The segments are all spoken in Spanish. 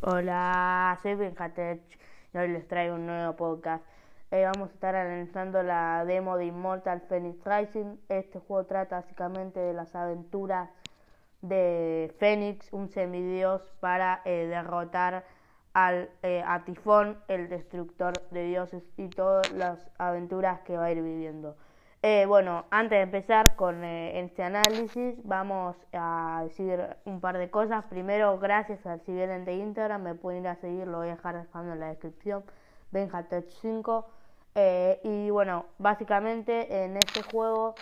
Hola, soy Benjatech y hoy les traigo un nuevo podcast. Eh, vamos a estar analizando la demo de Immortal Phoenix Rising. Este juego trata básicamente de las aventuras de Phoenix, un semidios, para eh, derrotar al, eh, a Tifón, el destructor de dioses, y todas las aventuras que va a ir viviendo. Eh, bueno, antes de empezar con eh, este análisis, vamos a decir un par de cosas. Primero, gracias al si vienen de Instagram, me pueden ir a seguir, lo voy a dejar dejando en la descripción. BenjaTouch5. Eh, y bueno, básicamente en este juego,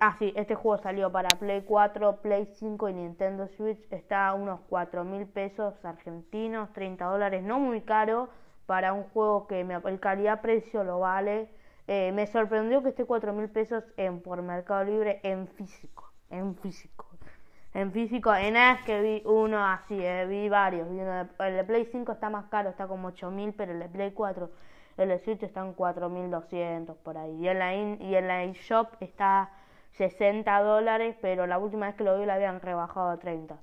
ah sí, este juego salió para Play 4, Play 5 y Nintendo Switch. Está a unos 4 mil pesos argentinos, 30 dólares, no muy caro para un juego que me, el calidad-precio lo vale. Eh, me sorprendió que esté 4 mil pesos en, por Mercado Libre en físico. En físico. En físico, en es que vi uno así, eh, vi varios. Vi de- el de Play 5 está más caro, está como 8 mil, pero el de Play 4, el de Switch está en 4.200 por ahí. Y en la, in- y en la eShop está 60 dólares, pero la última vez que lo vi la habían rebajado a 30.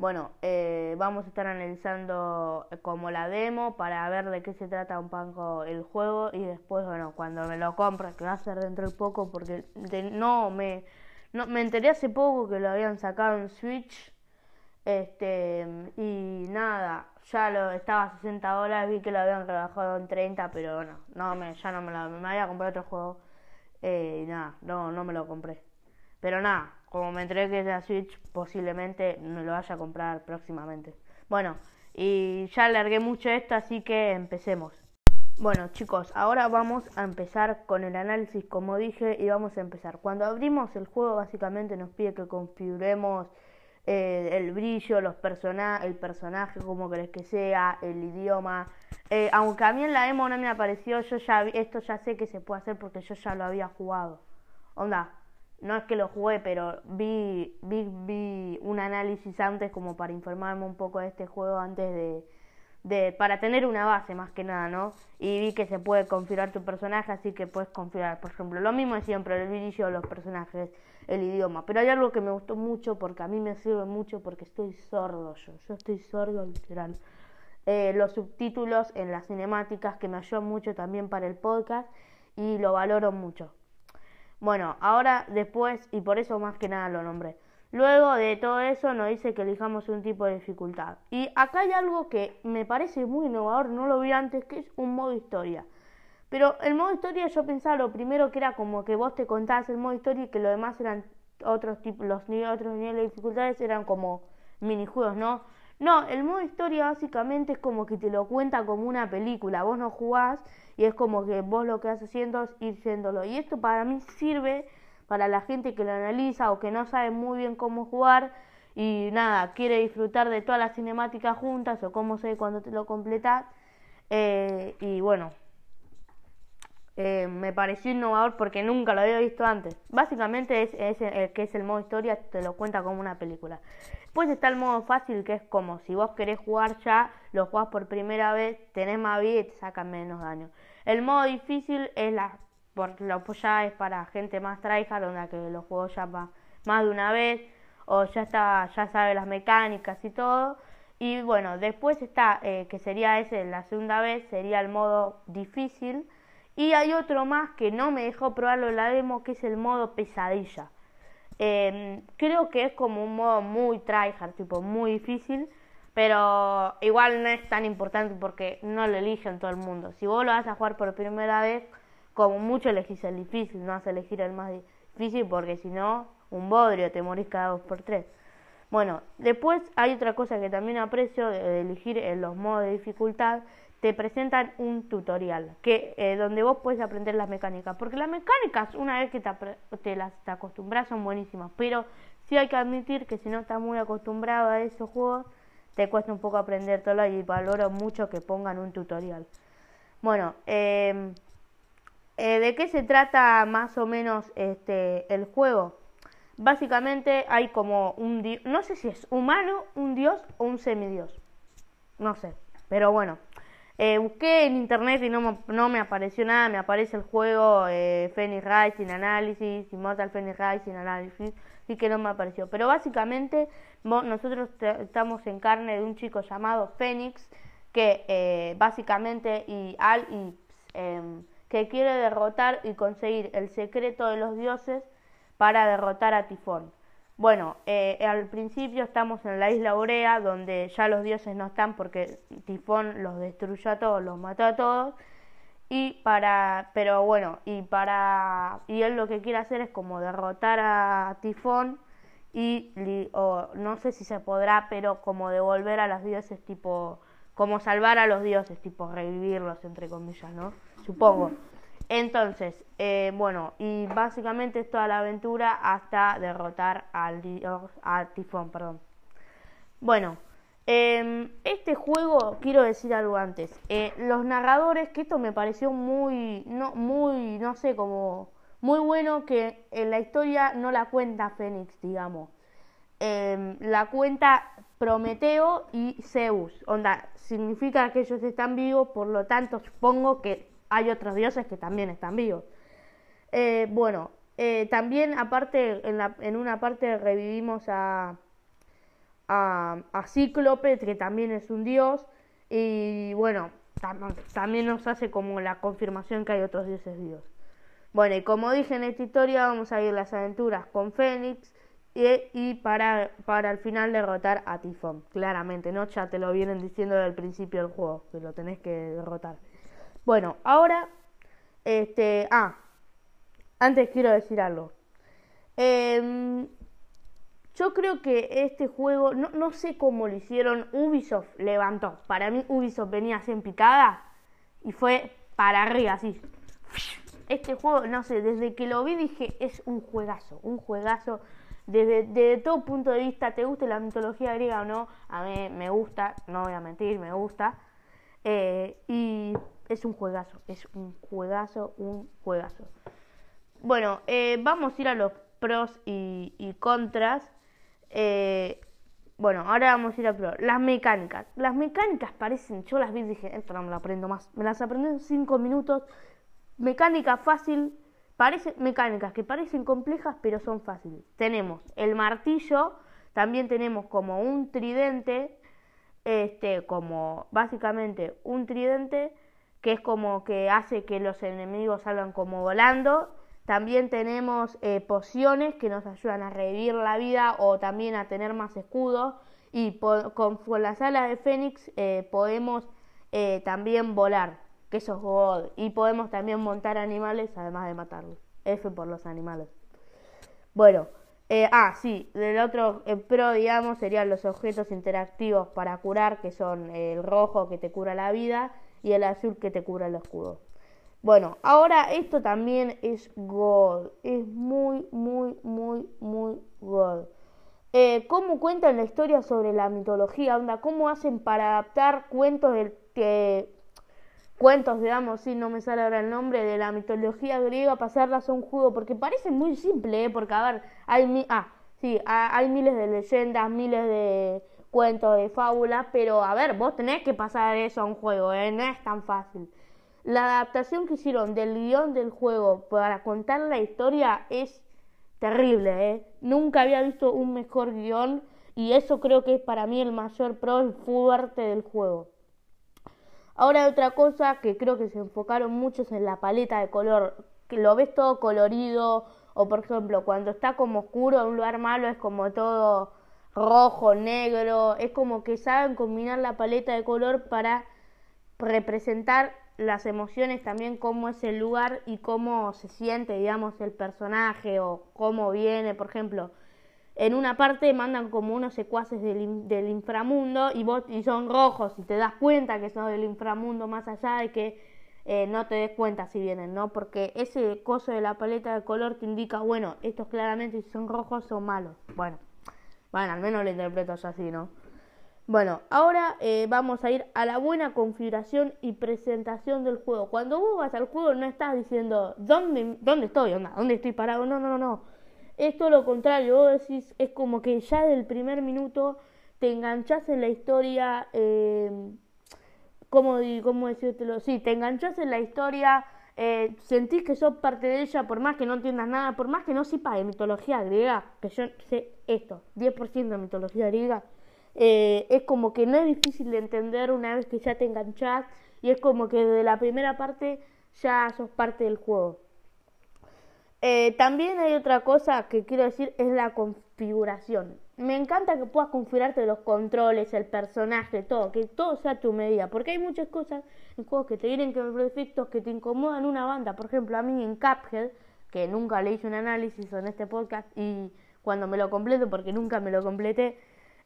Bueno, eh, vamos a estar analizando eh, como la demo para ver de qué se trata un poco el juego y después, bueno, cuando me lo compre, que va a ser dentro de poco, porque no me no me enteré hace poco que lo habían sacado en Switch, este y nada, ya lo estaba a 60 dólares, vi que lo habían rebajado en 30, pero bueno, no me ya no me lo me había comprado otro juego eh, y nada, no no me lo compré. Pero nada, como me enteré que la Switch, posiblemente me lo vaya a comprar próximamente. Bueno, y ya largué mucho esto, así que empecemos. Bueno chicos, ahora vamos a empezar con el análisis como dije y vamos a empezar. Cuando abrimos el juego básicamente nos pide que configuremos eh, el brillo, los persona el personaje, como querés que sea, el idioma. Eh, aunque a mí en la demo no me apareció, yo ya esto ya sé que se puede hacer porque yo ya lo había jugado. Onda, no es que lo jugué, pero vi, vi, vi un análisis antes como para informarme un poco de este juego antes de, de para tener una base más que nada, ¿no? Y vi que se puede configurar tu personaje, así que puedes configurar, por ejemplo, lo mismo de siempre, el brillo, los personajes, el idioma. Pero hay algo que me gustó mucho porque a mí me sirve mucho porque estoy sordo yo, yo estoy sordo literal. Eh, los subtítulos en las cinemáticas que me ayudan mucho también para el podcast y lo valoro mucho. Bueno, ahora después, y por eso más que nada lo nombré. Luego de todo eso nos dice que elijamos un tipo de dificultad. Y acá hay algo que me parece muy innovador, no lo vi antes, que es un modo historia. Pero el modo historia yo pensaba lo primero que era como que vos te contabas el modo historia y que lo demás eran otros tipos, los otros niveles de dificultades eran como minijuegos, ¿no? No, el modo historia básicamente es como que te lo cuenta como una película, vos no jugás y es como que vos lo que vas haciendo es ir siéndolo. Y esto para mí sirve para la gente que lo analiza o que no sabe muy bien cómo jugar y nada, quiere disfrutar de todas las cinemáticas juntas o cómo se ve cuando te lo completas. Eh, y bueno, eh, me pareció innovador porque nunca lo había visto antes. Básicamente es, el que es el modo historia, te lo cuenta como una película. Después está el modo fácil, que es como si vos querés jugar ya, lo jugás por primera vez, tenés más vida y te sacan menos daño. El modo difícil es la, por, lo, pues ya es para gente más tryhard, donde que lo jugó ya pa- más de una vez, o ya está, ya sabe las mecánicas y todo. Y bueno, después está, eh, que sería ese, la segunda vez, sería el modo difícil. Y hay otro más que no me dejó probarlo la demo, que es el modo pesadilla. Eh, creo que es como un modo muy tryhard, tipo muy difícil, pero igual no es tan importante porque no lo eligen todo el mundo. Si vos lo vas a jugar por primera vez, como mucho elegís el difícil, no vas a elegir el más difícil porque si no, un bodrio, te morís cada dos por tres. Bueno, después hay otra cosa que también aprecio de elegir en los modos de dificultad, te presentan un tutorial que eh, donde vos puedes aprender las mecánicas, porque las mecánicas una vez que te, te las te acostumbras son buenísimas, pero sí hay que admitir que si no estás muy acostumbrado a esos juegos, te cuesta un poco aprender todo y valoro mucho que pongan un tutorial. Bueno, eh, eh, ¿de qué se trata más o menos este el juego? Básicamente hay como un no sé si es humano, un dios o un semidios. No sé, pero bueno. Eh, busqué en internet y no no me apareció nada, me aparece el juego eh, Phoenix Rising Analysis, Immortal Phoenix Rising Analysis, así que no me apareció. Pero básicamente nosotros estamos en carne de un chico llamado Fénix, que eh, básicamente y al y, em, que quiere derrotar y conseguir el secreto de los dioses para derrotar a Tifón. Bueno, eh, al principio estamos en la isla Aurea, donde ya los dioses no están porque Tifón los destruyó a todos, los mató a todos. Y para, pero bueno, y para, y él lo que quiere hacer es como derrotar a Tifón y, o, no sé si se podrá, pero como devolver a los dioses, tipo, como salvar a los dioses, tipo revivirlos, entre comillas, ¿no? Supongo. Entonces, eh, bueno, y básicamente es toda la aventura hasta derrotar al a Tifón, perdón. Bueno, em, este juego, quiero decir algo antes. Eh, los narradores, que esto me pareció muy, no, muy, no sé, como muy bueno que en la historia no la cuenta Fénix, digamos. Em, la cuenta Prometeo y Zeus. Onda, significa que ellos están vivos, por lo tanto supongo que hay otros dioses que también están vivos. Eh, bueno, eh, también aparte, en, una parte revivimos a, a, a, Cíclope, que también es un dios, y bueno, también nos hace como la confirmación que hay otros dioses vivos. Bueno, y como dije en esta historia, vamos a ir las aventuras con Fénix y, y para, para al final derrotar a Tifón, claramente, ¿no? Ya te lo vienen diciendo desde el principio del juego, que lo tenés que derrotar. Bueno, ahora, este, ah, antes quiero decir algo. Em, yo creo que este juego, no, no, sé cómo lo hicieron, Ubisoft levantó. Para mí Ubisoft venía así en picada y fue para arriba, así. Este juego, no sé, desde que lo vi dije, es un juegazo, un juegazo. Desde, desde todo punto de vista, te guste la mitología griega o no, a mí me gusta, no voy a mentir, me gusta. Eh, y es un juegazo, es un juegazo, un juegazo. Bueno, eh, vamos a ir a los pros y, contras. Eh, bueno, ahora vamos a ir a pros. Las mecánicas. Las mecánicas parecen, yo las vi y dije, esto no me lo aprendo más. Me las aprendí en 5 minutos. Mecánica fácil. Mecánicas que parecen complejas, pero son fáciles. Tenemos el martillo, también tenemos como un tridente, este, como básicamente un tridente que es como que hace que los enemigos salgan como volando. También tenemos eh, pociones que nos ayudan a revivir la vida o también a tener más escudos. Y con, las alas de Fénix eh, podemos eh, también volar, que eso es God. Y podemos también montar animales además de matarlos. F por los animales. Bueno, ah, sí, del otro pro, digamos, serían los objetos interactivos para curar, que son el rojo que te cura la vida y el azul que te cura el escudo. Bueno, ahora esto también es God. Es muy, muy, muy, muy God. Eh, ¿Cómo cuentan la historia sobre la mitología? Onda, ¿Cómo hacen para adaptar cuentos del que cuentos, digamos, si no me sale ahora el nombre, de la mitología griega, pasarlas a un juego? Porque parece muy simple, ¿eh? Porque, a ver, hay, ah, sí, hay miles de leyendas, miles de cuentos de fábula, pero a ver, vos tenés que pasar eso a un juego, ¿eh? no es tan fácil. La adaptación que hicieron del guion del juego para contar la historia es terrible, ¿eh? Nunca había visto un mejor guion y eso creo que es para mí el mayor pro, el fuerte del juego. Ahora otra cosa que creo que se enfocaron muchos en la paleta de color, que lo ves todo colorido o por ejemplo cuando está como oscuro en un lugar malo es como todo rojo, negro, es como que saben combinar la paleta de color para representar las emociones también cómo es el lugar y cómo se siente, digamos, el personaje o cómo viene, por ejemplo. En una parte mandan como unos secuaces del, del inframundo y, vos, y son rojos y te das cuenta que son del inframundo más allá de que eh, no te des cuenta si vienen, ¿no? Porque ese coso de la paleta de color te indica, bueno, estos claramente si son rojos son malos. Bueno, bueno, al menos lo interpreto así, ¿no? Bueno, ahora eh, vamos a ir a la buena configuración y presentación del juego. Cuando vos vas al juego no estás diciendo, ¿dónde, dónde estoy? ¿Dónde estoy parado? No, no, no. Es todo lo contrario. Vos decís, es como que ya del primer minuto te enganchás en la historia. Eh, ¿Cómo, cómo decírtelo? Sí, te enganchás en la historia eh, sentís que sos parte de ella por más que no entiendas nada, por más que no sepas de mitología griega, que yo sé esto, 10% de mitología griega, eh, es como que no es difícil de entender una vez que ya te enganchás y es como que desde la primera parte ya sos parte del juego. Eh, también hay otra cosa que quiero decir, es la configuración. Me encanta que puedas configurarte los controles, el personaje, todo, que todo sea a tu medida, porque hay muchas cosas en juegos que te vienen con efectos que te incomodan una banda. Por ejemplo, a mí en Cuphead, que nunca le hice un análisis en este podcast y cuando me lo completo, porque nunca me lo completé,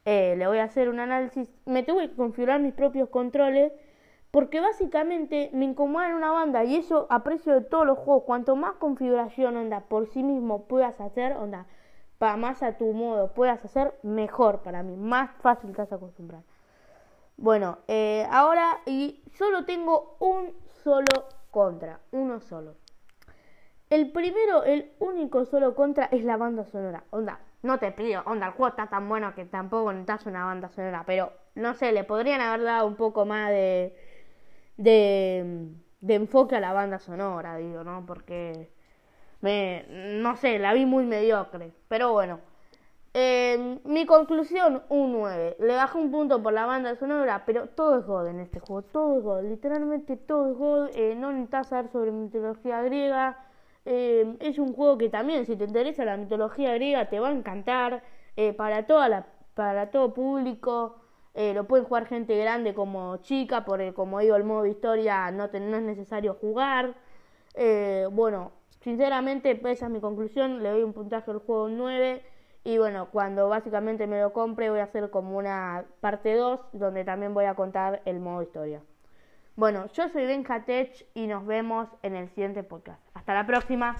eh, le voy a hacer un análisis, me tuve que configurar mis propios controles porque básicamente me incomoda en una banda y eso aprecio de todos los juegos. Cuanto más configuración onda por sí mismo puedas hacer, onda, más a tu modo puedas hacer, mejor para mí, más fácil te vas a. Bueno, eh, ahora y solo tengo un solo contra, uno solo. El primero, el único solo contra es la banda sonora. Onda, no te pido, onda, el juego está tan bueno que tampoco necesitas una banda sonora, pero no sé, le podrían haber dado un poco más de de, de enfoque a la banda sonora, digo, ¿no? Porque, me, no sé, la vi muy mediocre. Pero bueno, eh, mi conclusión, un 9. Le bajé un punto por la banda sonora, pero todo es God en este juego, todo es God, literalmente todo es God. Eh, no necesitas saber sobre mitología griega. Eh, es un juego que también, si te interesa la mitología griega, te va a encantar. para, toda la, para todo público. Eh, lo pueden jugar gente grande como chica, porque como digo, el modo historia no, es necesario jugar. Eh, bueno, sinceramente, esa es mi conclusión. Le doy un puntaje al juego 9. Y bueno, cuando básicamente me lo compre, voy a hacer como una parte 2, donde también voy a contar el modo historia. Bueno, yo soy Benjatech y nos vemos en el siguiente podcast. Hasta la próxima.